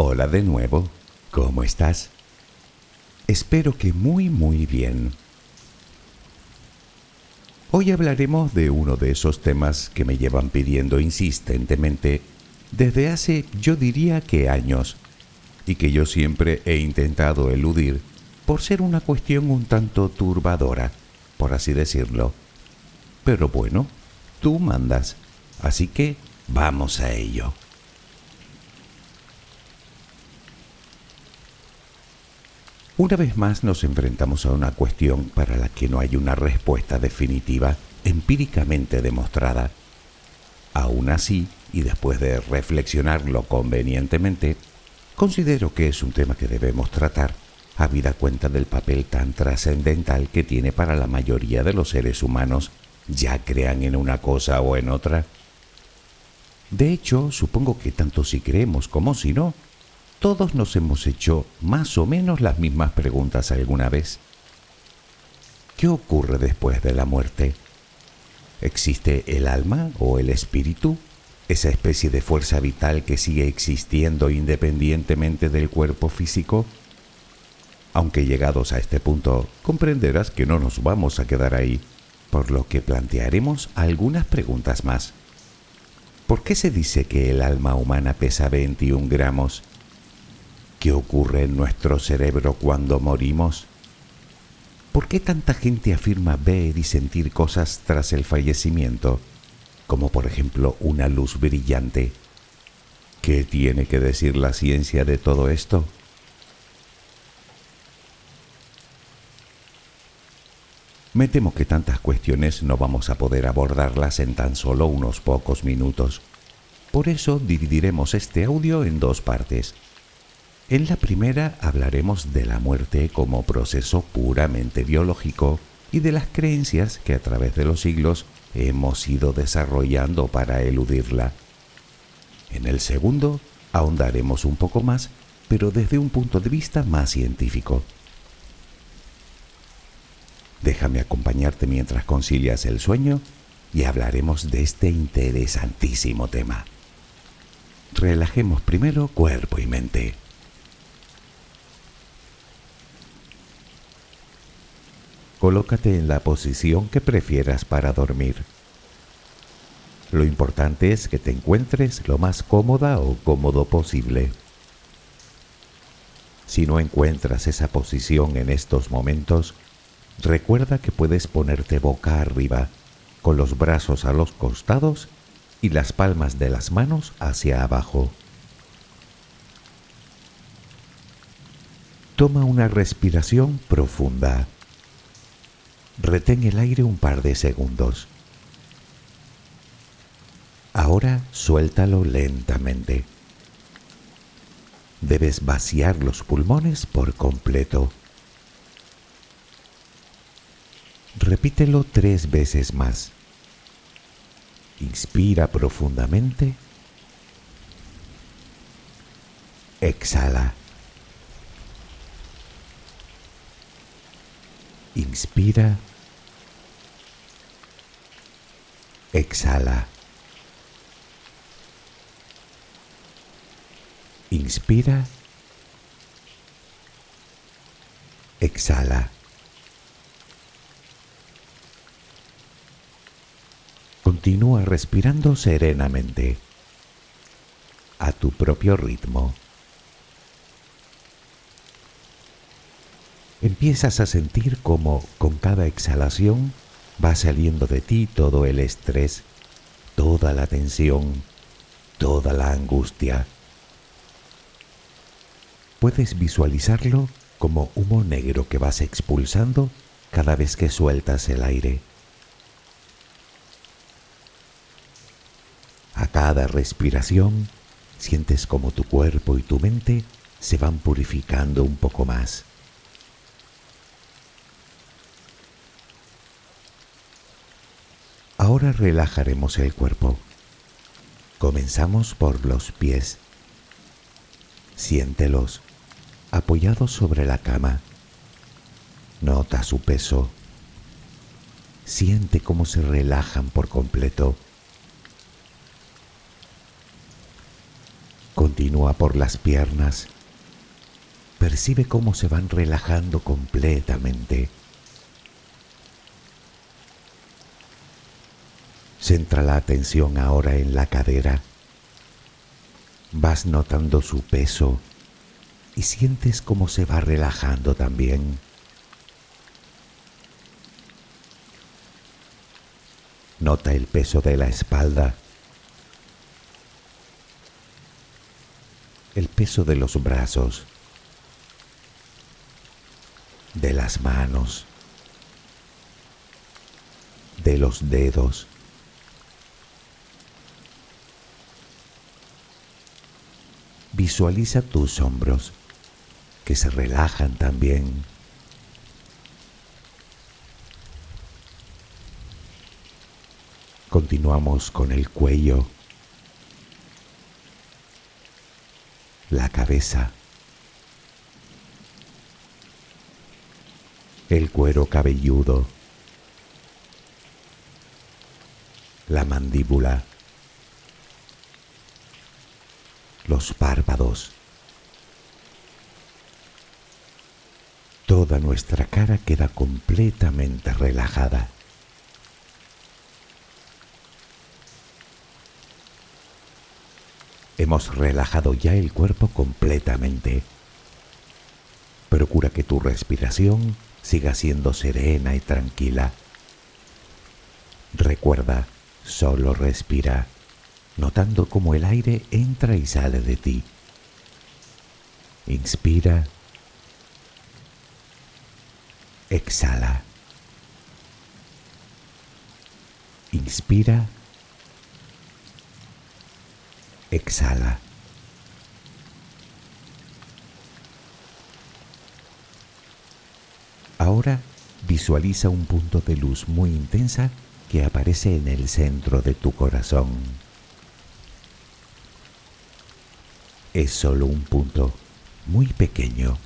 Hola de nuevo, ¿cómo estás? Espero que muy muy bien. Hoy hablaremos de uno de esos temas que me llevan pidiendo insistentemente desde hace yo diría que años y que yo siempre he intentado eludir por ser una cuestión un tanto turbadora, por así decirlo. Pero bueno, tú mandas, así que vamos a ello. Una vez más nos enfrentamos a una cuestión para la que no hay una respuesta definitiva, empíricamente demostrada. Aún así, y después de reflexionarlo convenientemente, considero que es un tema que debemos tratar, habida cuenta del papel tan trascendental que tiene para la mayoría de los seres humanos, ya crean en una cosa o en otra. De hecho, supongo que tanto si creemos como si no, todos nos hemos hecho más o menos las mismas preguntas alguna vez. ¿Qué ocurre después de la muerte? ¿Existe el alma o el espíritu? Esa especie de fuerza vital que sigue existiendo independientemente del cuerpo físico. Aunque llegados a este punto, comprenderás que no nos vamos a quedar ahí, por lo que plantearemos algunas preguntas más. ¿Por qué se dice que el alma humana pesa 21 gramos ¿Qué ocurre en nuestro cerebro cuando morimos? ¿Por qué tanta gente afirma ver y sentir cosas tras el fallecimiento, como por ejemplo una luz brillante? ¿Qué tiene que decir la ciencia de todo esto? Me temo que tantas cuestiones no vamos a poder abordarlas en tan solo unos pocos minutos. Por eso dividiremos este audio en dos partes. En la primera hablaremos de la muerte como proceso puramente biológico y de las creencias que a través de los siglos hemos ido desarrollando para eludirla. En el segundo ahondaremos un poco más, pero desde un punto de vista más científico. Déjame acompañarte mientras concilias el sueño y hablaremos de este interesantísimo tema. Relajemos primero cuerpo y mente. Colócate en la posición que prefieras para dormir. Lo importante es que te encuentres lo más cómoda o cómodo posible. Si no encuentras esa posición en estos momentos, recuerda que puedes ponerte boca arriba, con los brazos a los costados y las palmas de las manos hacia abajo. Toma una respiración profunda. Retén el aire un par de segundos. Ahora suéltalo lentamente. Debes vaciar los pulmones por completo. Repítelo tres veces más. Inspira profundamente. Exhala. Inspira. Exhala. Inspira. Exhala. Continúa respirando serenamente, a tu propio ritmo. Empiezas a sentir como con cada exhalación va saliendo de ti todo el estrés, toda la tensión, toda la angustia. Puedes visualizarlo como humo negro que vas expulsando cada vez que sueltas el aire. A cada respiración sientes como tu cuerpo y tu mente se van purificando un poco más. Ahora relajaremos el cuerpo. Comenzamos por los pies. Siéntelos apoyados sobre la cama. Nota su peso. Siente cómo se relajan por completo. Continúa por las piernas. Percibe cómo se van relajando completamente. Centra la atención ahora en la cadera. Vas notando su peso y sientes cómo se va relajando también. Nota el peso de la espalda, el peso de los brazos, de las manos, de los dedos. Visualiza tus hombros que se relajan también. Continuamos con el cuello, la cabeza, el cuero cabelludo, la mandíbula, los párpados. Toda nuestra cara queda completamente relajada. Hemos relajado ya el cuerpo completamente. Procura que tu respiración siga siendo serena y tranquila. Recuerda, solo respira notando cómo el aire entra y sale de ti. Inspira. Exhala. Inspira. Exhala. Ahora visualiza un punto de luz muy intensa que aparece en el centro de tu corazón. Es solo un punto muy pequeño,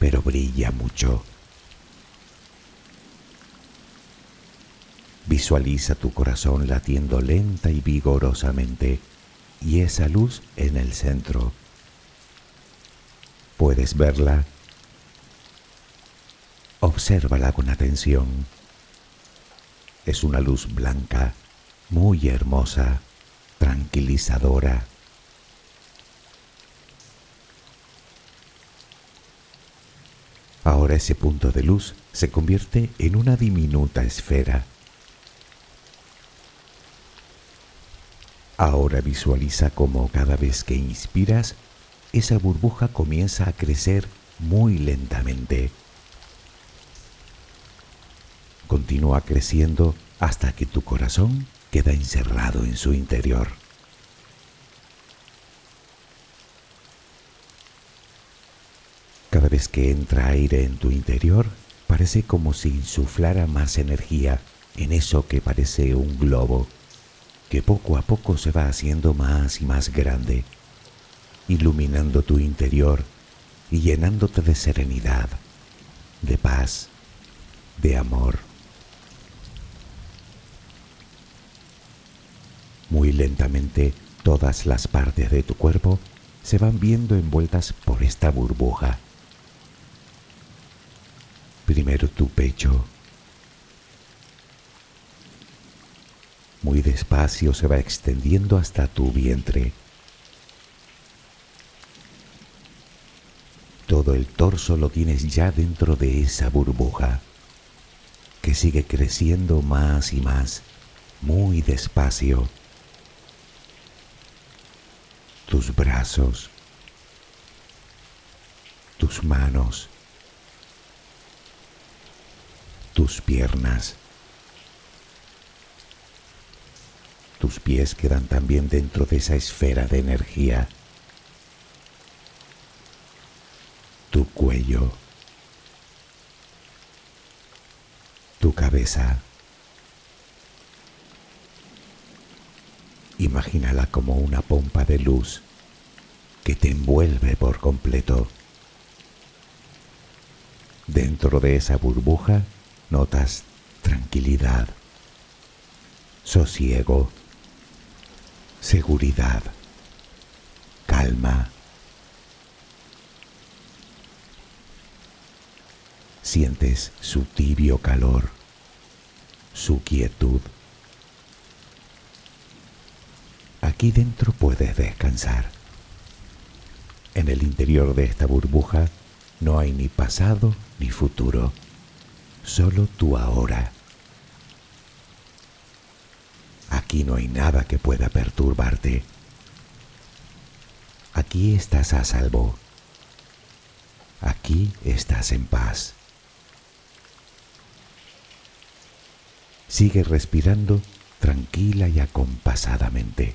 pero brilla mucho. Visualiza tu corazón latiendo lenta y vigorosamente y esa luz en el centro. ¿Puedes verla? Obsérvala con atención. Es una luz blanca, muy hermosa, tranquilizadora. Ahora ese punto de luz se convierte en una diminuta esfera. Ahora visualiza cómo cada vez que inspiras, esa burbuja comienza a crecer muy lentamente. Continúa creciendo hasta que tu corazón queda encerrado en su interior. Cada vez que entra aire en tu interior, parece como si insuflara más energía en eso que parece un globo, que poco a poco se va haciendo más y más grande, iluminando tu interior y llenándote de serenidad, de paz, de amor. Muy lentamente todas las partes de tu cuerpo se van viendo envueltas por esta burbuja Primero tu pecho. Muy despacio se va extendiendo hasta tu vientre. Todo el torso lo tienes ya dentro de esa burbuja que sigue creciendo más y más, muy despacio. Tus brazos, tus manos, tus piernas. Tus pies quedan también dentro de esa esfera de energía. Tu cuello. Tu cabeza. Imagínala como una pompa de luz que te envuelve por completo. Dentro de esa burbuja notas tranquilidad, sosiego, seguridad, calma. alma. Sientes su tibio calor, su quietud. Aquí dentro puedes descansar. En el interior de esta burbuja no hay ni pasado ni futuro, solo tu ahora. Aquí no hay nada que pueda perturbarte. Aquí estás a salvo. Aquí estás en paz. Sigue respirando tranquila y acompasadamente.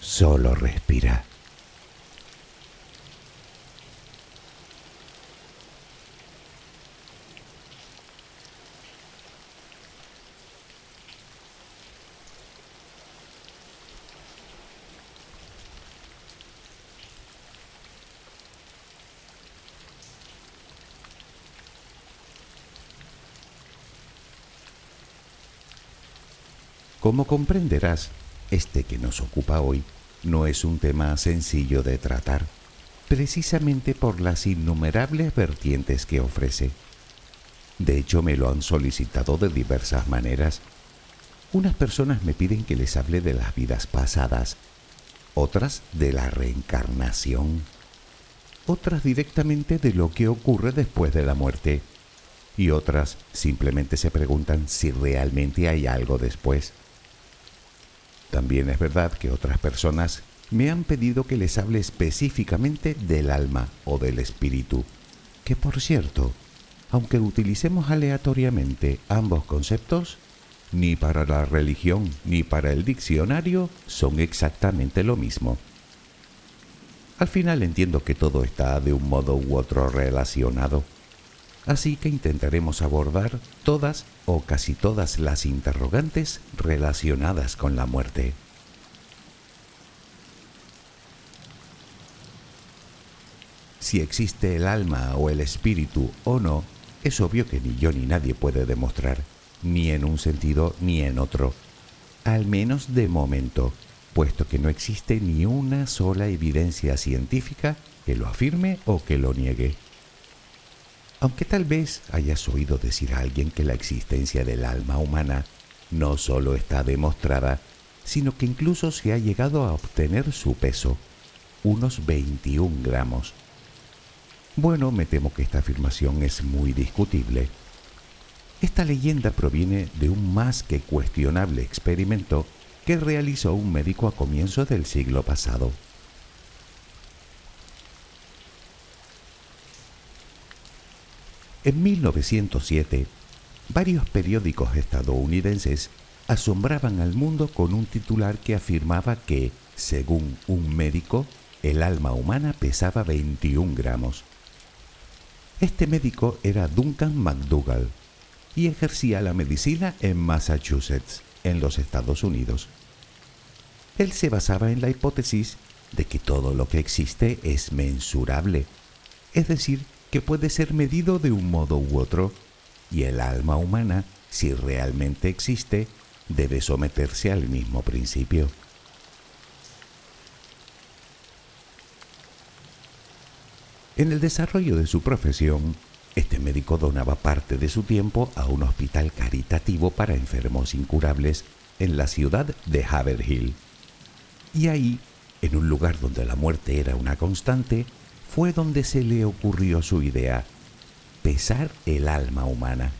Solo respira. Como comprenderás, este que nos ocupa hoy no es un tema sencillo de tratar, precisamente por las innumerables vertientes que ofrece. De hecho, me lo han solicitado de diversas maneras. Unas personas me piden que les hable de las vidas pasadas, otras de la reencarnación, otras directamente de lo que ocurre después de la muerte, y otras simplemente se preguntan si realmente hay algo después. También es verdad que otras personas me han pedido que les hable específicamente del alma o del espíritu, que por cierto, aunque utilicemos aleatoriamente ambos conceptos, ni para la religión ni para el diccionario son exactamente lo mismo. Al final entiendo que todo está de un modo u otro relacionado así que intentaremos abordar todas o casi todas las interrogantes relacionadas con la muerte. Si existe el alma o el espíritu o no, es obvio que ni yo ni nadie puede demostrar, ni en un sentido ni en otro, al menos de momento, puesto que no existe ni una sola evidencia científica que lo afirme o que lo niegue. Aunque tal vez hayas oído decir a alguien que la existencia del alma humana no solo está demostrada, sino que incluso se ha llegado a obtener su peso, unos 21 gramos. Bueno, me temo que esta afirmación es muy discutible. Esta leyenda proviene de un más que cuestionable experimento que realizó un médico a comienzos del siglo pasado. En 1907, varios periódicos estadounidenses asombraban al mundo con un titular que afirmaba que, según un médico, el alma humana pesaba 21 gramos. Este médico era Duncan McDougall y ejercía la medicina en Massachusetts, en los Estados Unidos. Él se basaba en la hipótesis de que todo lo que existe es mensurable, es decir, que puede ser medido de un modo u otro, y el alma humana, si realmente existe, debe someterse al mismo principio. En el desarrollo de su profesión, este médico donaba parte de su tiempo a un hospital caritativo para enfermos incurables en la ciudad de Haverhill. Y ahí, en un lugar donde la muerte era una constante, fue donde se le ocurrió su idea, pesar el alma humana.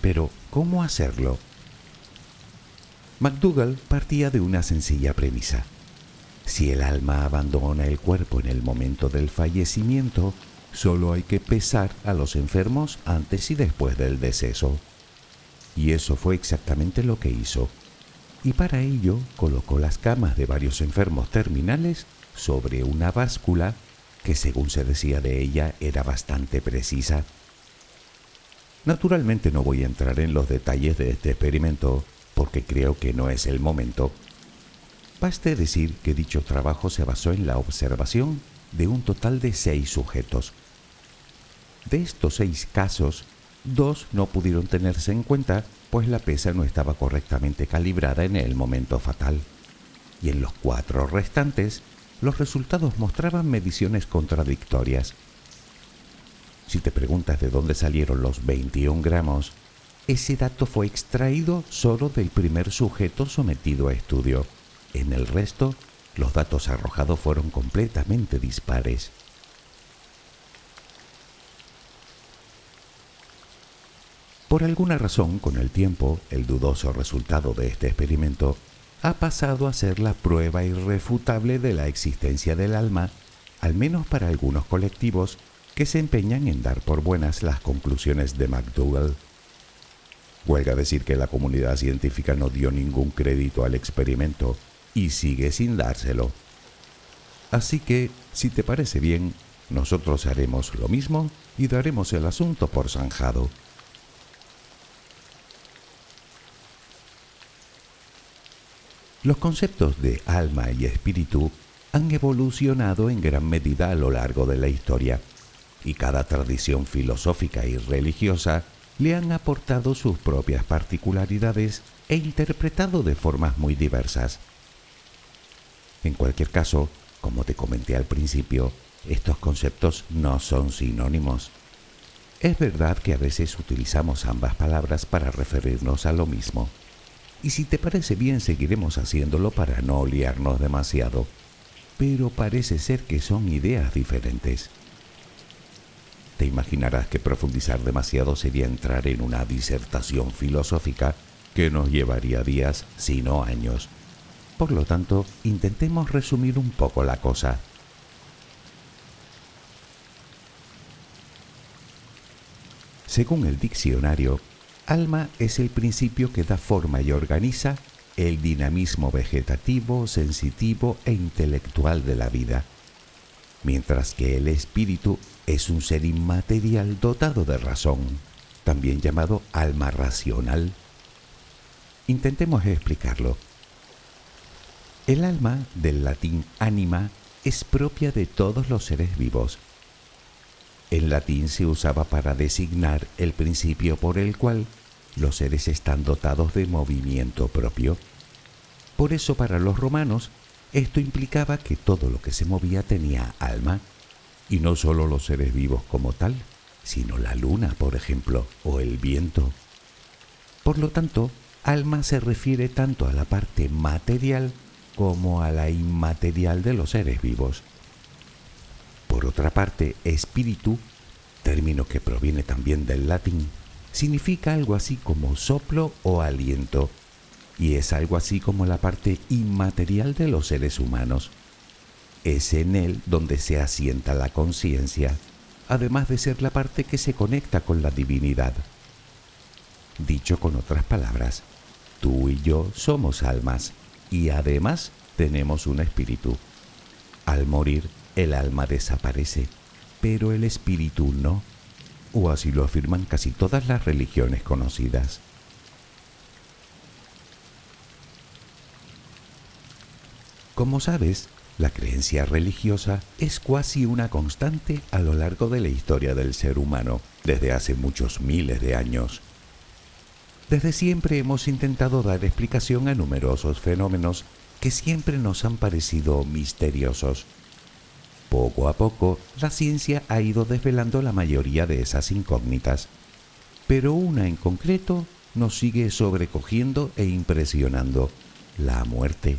Pero, ¿cómo hacerlo? MacDougall partía de una sencilla premisa. Si el alma abandona el cuerpo en el momento del fallecimiento, solo hay que pesar a los enfermos antes y después del deceso. Y eso fue exactamente lo que hizo. Y para ello colocó las camas de varios enfermos terminales sobre una báscula que según se decía de ella era bastante precisa. Naturalmente no voy a entrar en los detalles de este experimento porque creo que no es el momento. Baste decir que dicho trabajo se basó en la observación de un total de seis sujetos. De estos seis casos, dos no pudieron tenerse en cuenta pues la pesa no estaba correctamente calibrada en el momento fatal. y en los cuatro restantes los resultados mostraban mediciones contradictorias. Si te preguntas de dónde salieron los 21 gramos, ese dato fue extraído solo del primer sujeto sometido a estudio. En el resto, los datos arrojados fueron completamente dispares. Por alguna razón, con el tiempo, el dudoso resultado de este experimento ha pasado a ser la prueba irrefutable de la existencia del alma, al menos para algunos colectivos que se empeñan en dar por buenas las conclusiones de McDougall. Huelga decir que la comunidad científica no dio ningún crédito al experimento y sigue sin dárselo. Así que, si te parece bien, nosotros haremos lo mismo y daremos el asunto por zanjado. Los conceptos de alma y espíritu han evolucionado en gran medida a lo largo de la historia, y cada tradición filosófica y religiosa le han aportado sus propias particularidades e interpretado de formas muy diversas. En cualquier caso, como te comenté al principio, estos conceptos no son sinónimos. Es verdad que a veces utilizamos ambas palabras para referirnos a lo mismo y si te parece bien seguiremos haciéndolo para no liarnos demasiado, pero parece ser que son ideas diferentes. Te imaginarás que profundizar demasiado sería entrar en una disertación filosófica que nos llevaría días, si no años. Por lo tanto, intentemos resumir un poco la cosa. Según el diccionario, Alma es el principio que da forma y organiza el dinamismo vegetativo, sensitivo e intelectual de la vida, mientras que el espíritu es un ser inmaterial dotado de razón, también llamado alma racional. Intentemos explicarlo. El alma, del latín anima, es propia de todos los seres vivos. En latín se usaba para designar el principio por el cual los seres están dotados de movimiento propio. Por eso para los romanos esto implicaba que todo lo que se movía tenía alma, y no solo los seres vivos como tal, sino la luna, por ejemplo, o el viento. Por lo tanto, alma se refiere tanto a la parte material como a la inmaterial de los seres vivos. Por otra parte, espíritu, término que proviene también del latín, significa algo así como soplo o aliento, y es algo así como la parte inmaterial de los seres humanos. Es en él donde se asienta la conciencia, además de ser la parte que se conecta con la divinidad. Dicho con otras palabras, tú y yo somos almas y además tenemos un espíritu. Al morir, el alma desaparece, pero el espíritu no o así lo afirman casi todas las religiones conocidas. Como sabes, la creencia religiosa es casi una constante a lo largo de la historia del ser humano, desde hace muchos miles de años. Desde siempre hemos intentado dar explicación a numerosos fenómenos que siempre nos han parecido misteriosos poco a poco, la ciencia ha ido desvelando la mayoría de esas incógnitas, pero una en concreto nos sigue sobrecogiendo e impresionando, la muerte.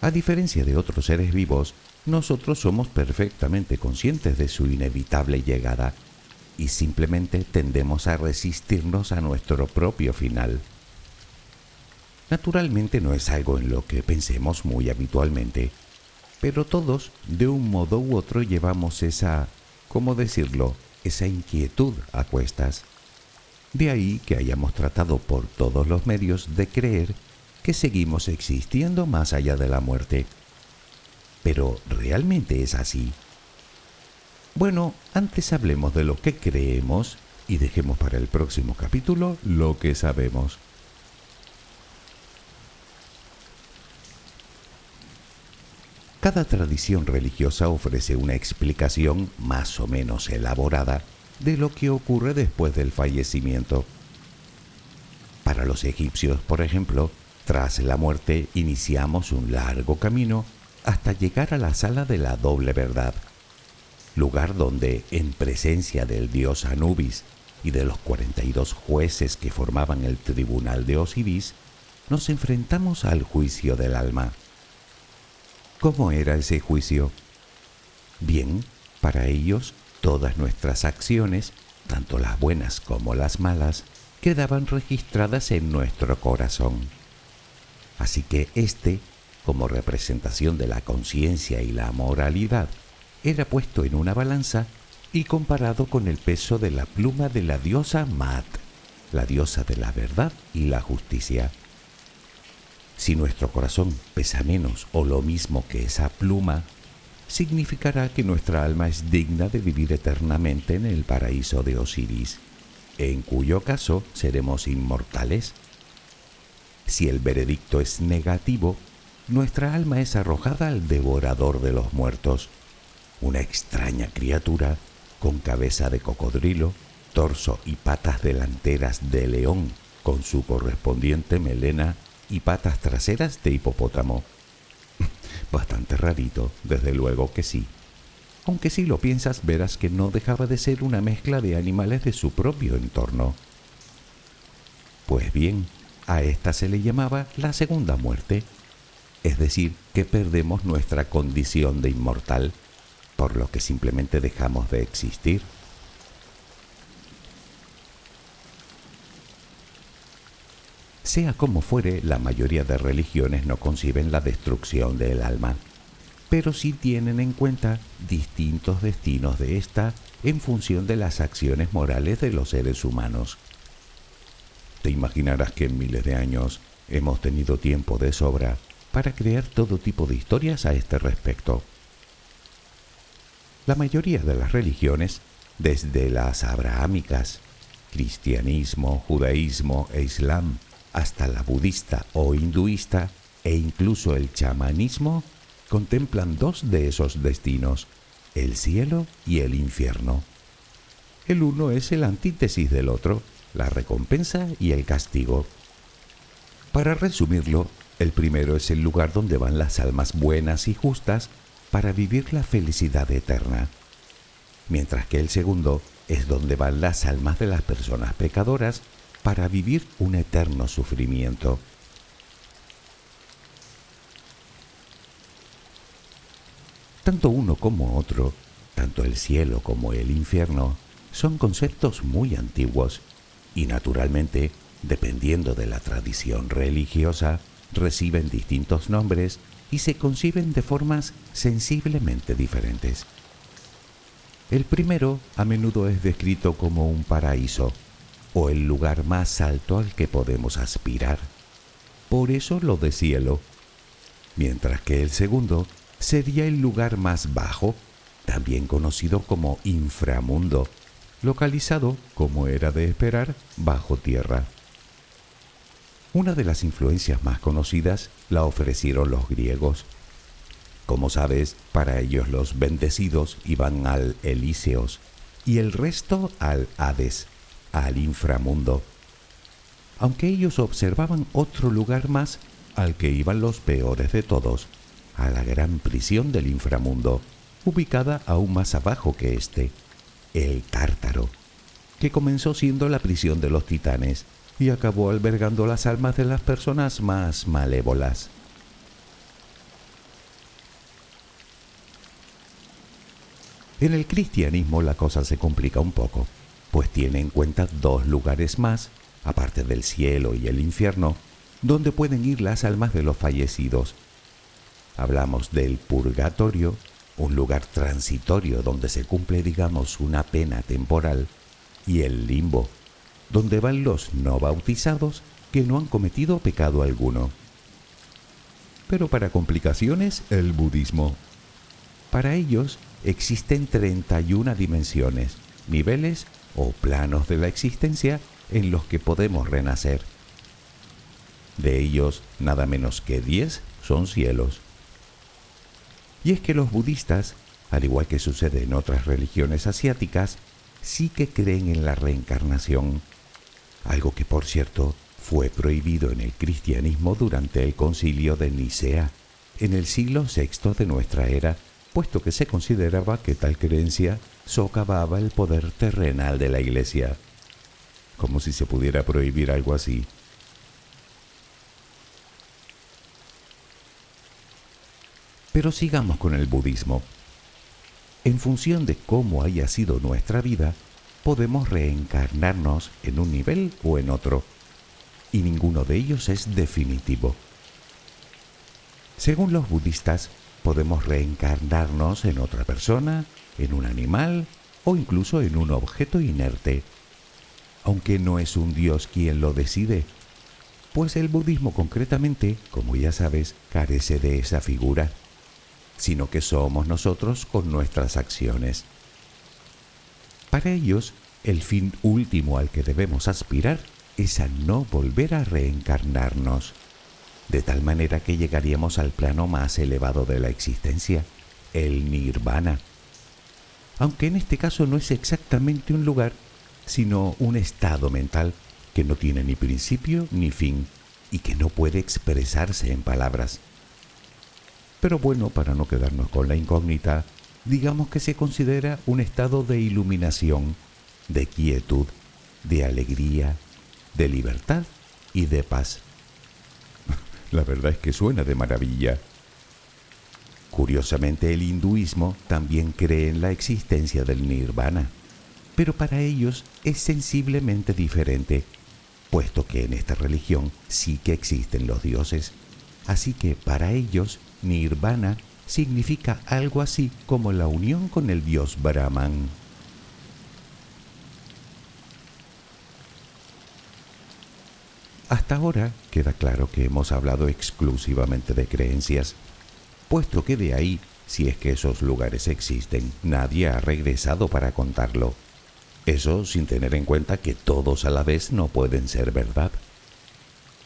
A diferencia de otros seres vivos, nosotros somos perfectamente conscientes de su inevitable llegada y simplemente tendemos a resistirnos a nuestro propio final. Naturalmente no es algo en lo que pensemos muy habitualmente, pero todos, de un modo u otro, llevamos esa, ¿cómo decirlo?, esa inquietud a cuestas. De ahí que hayamos tratado por todos los medios de creer que seguimos existiendo más allá de la muerte. Pero ¿realmente es así? Bueno, antes hablemos de lo que creemos y dejemos para el próximo capítulo lo que sabemos. Cada tradición religiosa ofrece una explicación más o menos elaborada de lo que ocurre después del fallecimiento. Para los egipcios, por ejemplo, Tras la muerte iniciamos un largo camino hasta llegar a la sala de la doble verdad, lugar donde, en presencia del dios Anubis y de los 42 jueces que formaban el tribunal de Osiris, nos enfrentamos al juicio del alma. ¿Cómo era ese juicio? Bien, para ellos todas nuestras acciones, tanto las buenas como las malas, quedaban registradas en nuestro corazón. Así que éste, como representación de la conciencia y la moralidad, era puesto en una balanza y comparado con el peso de la pluma de la diosa Mat, la diosa de la verdad y la justicia. Si nuestro corazón pesa menos o lo mismo que esa pluma, significará que nuestra alma es digna de vivir eternamente en el paraíso de Osiris, en cuyo caso seremos inmortales. Si el veredicto es negativo, nuestra alma es arrojada al devorador de los muertos, una extraña criatura con cabeza de cocodrilo, torso y patas delanteras de león, con su correspondiente melena y patas traseras de hipopótamo. Bastante rarito, desde luego que sí. Aunque si lo piensas verás que no dejaba de ser una mezcla de animales de su propio entorno. Pues bien, a esta se le llamaba la segunda muerte, es decir, que perdemos nuestra condición de inmortal por lo que simplemente dejamos de existir. Sea como fuere, la mayoría de religiones no conciben la destrucción del alma, pero sí tienen en cuenta distintos destinos de ésta en función de las acciones morales de los seres humanos. Te imaginarás que en miles de años hemos tenido tiempo de sobra para crear todo tipo de historias a este respecto. La mayoría de las religiones, desde las abrahámicas, cristianismo, judaísmo e islam, hasta la budista o hinduista e incluso el chamanismo, contemplan dos de esos destinos, el cielo y el infierno. El uno es el antítesis del otro, la recompensa y el castigo. Para resumirlo, el primero es el lugar donde van las almas buenas y justas para vivir la felicidad eterna, mientras que el segundo es donde van las almas de las personas pecadoras para vivir un eterno sufrimiento. Tanto uno como otro, tanto el cielo como el infierno, son conceptos muy antiguos y naturalmente, dependiendo de la tradición religiosa, reciben distintos nombres y se conciben de formas sensiblemente diferentes. El primero a menudo es descrito como un paraíso o el lugar más alto al que podemos aspirar. Por eso lo de cielo. Mientras que el segundo sería el lugar más bajo, también conocido como inframundo, localizado, como era de esperar, bajo tierra. Una de las influencias más conocidas la ofrecieron los griegos. Como sabes, para ellos los bendecidos iban al Elíseos y el resto al Hades, al inframundo. Aunque ellos observaban otro lugar más al que iban los peores de todos, a la gran prisión del inframundo, ubicada aún más abajo que este, el Tártaro, que comenzó siendo la prisión de los titanes y acabó albergando las almas de las personas más malévolas. En el cristianismo la cosa se complica un poco, pues tiene en cuenta dos lugares más, aparte del cielo y el infierno, donde pueden ir las almas de los fallecidos. Hablamos del purgatorio, un lugar transitorio donde se cumple, digamos, una pena temporal, y el limbo, donde van los no bautizados que no han cometido pecado alguno. Pero para complicaciones, el budismo. Para ellos existen 31 dimensiones, niveles o planos de la existencia en los que podemos renacer. De ellos, nada menos que 10 son cielos. Y es que los budistas, al igual que sucede en otras religiones asiáticas, sí que creen en la reencarnación algo que por cierto fue prohibido en el cristianismo durante el concilio de Nicea, en el siglo VI de nuestra era, puesto que se consideraba que tal creencia socavaba el poder terrenal de la Iglesia. Como si se pudiera prohibir algo así. Pero sigamos con el budismo. En función de cómo haya sido nuestra vida, podemos reencarnarnos en un nivel o en otro, y ninguno de ellos es definitivo. Según los budistas, podemos reencarnarnos en otra persona, en un animal o incluso en un objeto inerte, aunque no es un dios quien lo decide, pues el budismo concretamente, como ya sabes, carece de esa figura, sino que somos nosotros con nuestras acciones. Para ellos, el fin último al que debemos aspirar es a no volver a reencarnarnos, de tal manera que llegaríamos al plano más elevado de la existencia, el nirvana. Aunque en este caso no es exactamente un lugar, sino un estado mental que no tiene ni principio ni fin y que no puede expresarse en palabras. Pero bueno, para no quedarnos con la incógnita, digamos que se considera un estado de iluminación, de quietud, de alegría, de libertad y de paz. La verdad es que suena de maravilla. Curiosamente el hinduismo también cree en la existencia del nirvana, pero para ellos es sensiblemente diferente, puesto que en esta religión sí que existen los dioses. Así que para ellos nirvana significa algo así como la unión con el dios Brahman. Hasta ahora queda claro que hemos hablado exclusivamente de creencias, puesto que de ahí, si es que esos lugares existen, nadie ha regresado para contarlo. Eso sin tener en cuenta que todos a la vez no pueden ser verdad.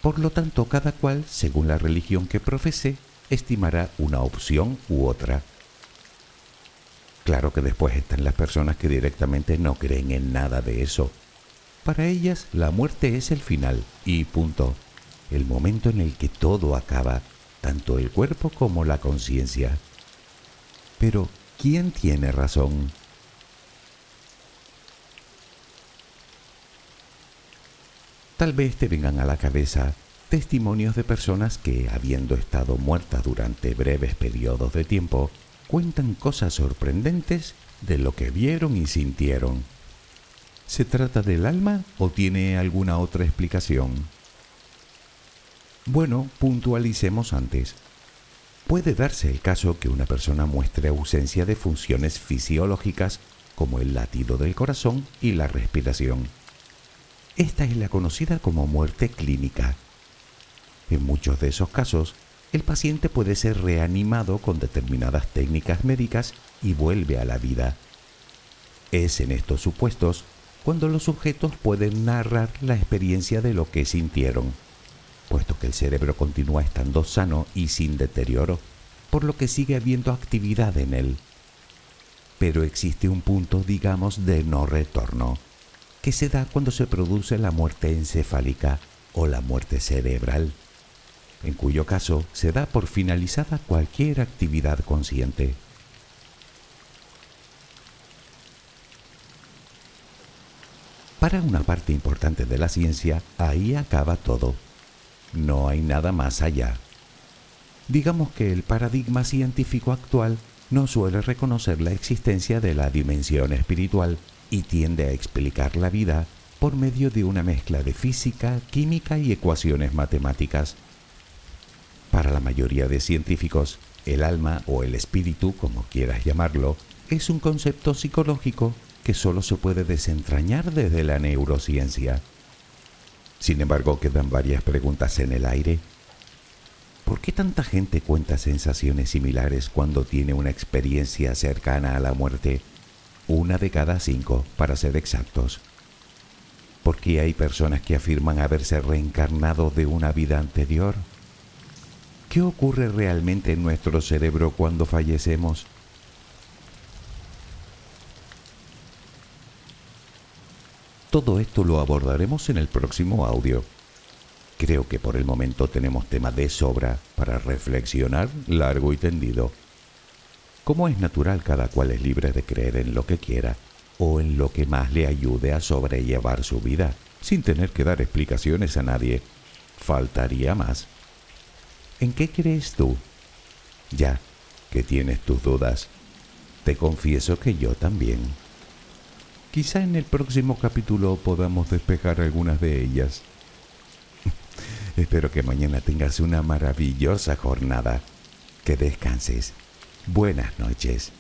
Por lo tanto, cada cual, según la religión que profese, estimará una opción u otra. Claro que después están las personas que directamente no creen en nada de eso para ellas la muerte es el final y punto, el momento en el que todo acaba, tanto el cuerpo como la conciencia. Pero, ¿quién tiene razón? Tal vez te vengan a la cabeza testimonios de personas que, habiendo estado muertas durante breves periodos de tiempo, cuentan cosas sorprendentes de lo que vieron y sintieron. ¿Se trata del alma o tiene alguna otra explicación? Bueno, puntualicemos antes. Puede darse el caso que una persona muestre ausencia de funciones fisiológicas como el latido del corazón y la respiración. Esta es la conocida como muerte clínica. En muchos de esos casos, el paciente puede ser reanimado con determinadas técnicas médicas y vuelve a la vida. Es en estos supuestos cuando los sujetos pueden narrar la experiencia de lo que sintieron, puesto que el cerebro continúa estando sano y sin deterioro, por lo que sigue habiendo actividad en él. Pero existe un punto, digamos, de no retorno, que se da cuando se produce la muerte encefálica o la muerte cerebral, en cuyo caso se da por finalizada cualquier actividad consciente. Para una parte importante de la ciencia, ahí acaba todo. No hay nada más allá. Digamos que el paradigma científico actual no suele reconocer la existencia de la dimensión espiritual y tiende a explicar la vida por medio de una mezcla de física, química y ecuaciones matemáticas. Para la mayoría de científicos, el alma o el espíritu, como quieras llamarlo, es un concepto psicológico que solo se puede desentrañar desde la neurociencia. Sin embargo, quedan varias preguntas en el aire. ¿Por qué tanta gente cuenta sensaciones similares cuando tiene una experiencia cercana a la muerte? Una de cada cinco, para ser exactos. ¿Por qué hay personas que afirman haberse reencarnado de una vida anterior? ¿Qué ocurre realmente en nuestro cerebro cuando fallecemos? Todo esto lo abordaremos en el próximo audio. Creo que por el momento tenemos tema de sobra para reflexionar largo y tendido. Como es natural, cada cual es libre de creer en lo que quiera o en lo que más le ayude a sobrellevar su vida, sin tener que dar explicaciones a nadie. Faltaría más. ¿En qué crees tú? Ya que tienes tus dudas, te confieso que yo también. Quizá en el próximo capítulo podamos despejar algunas de ellas. Espero que mañana tengas una maravillosa jornada. Que descanses. Buenas noches.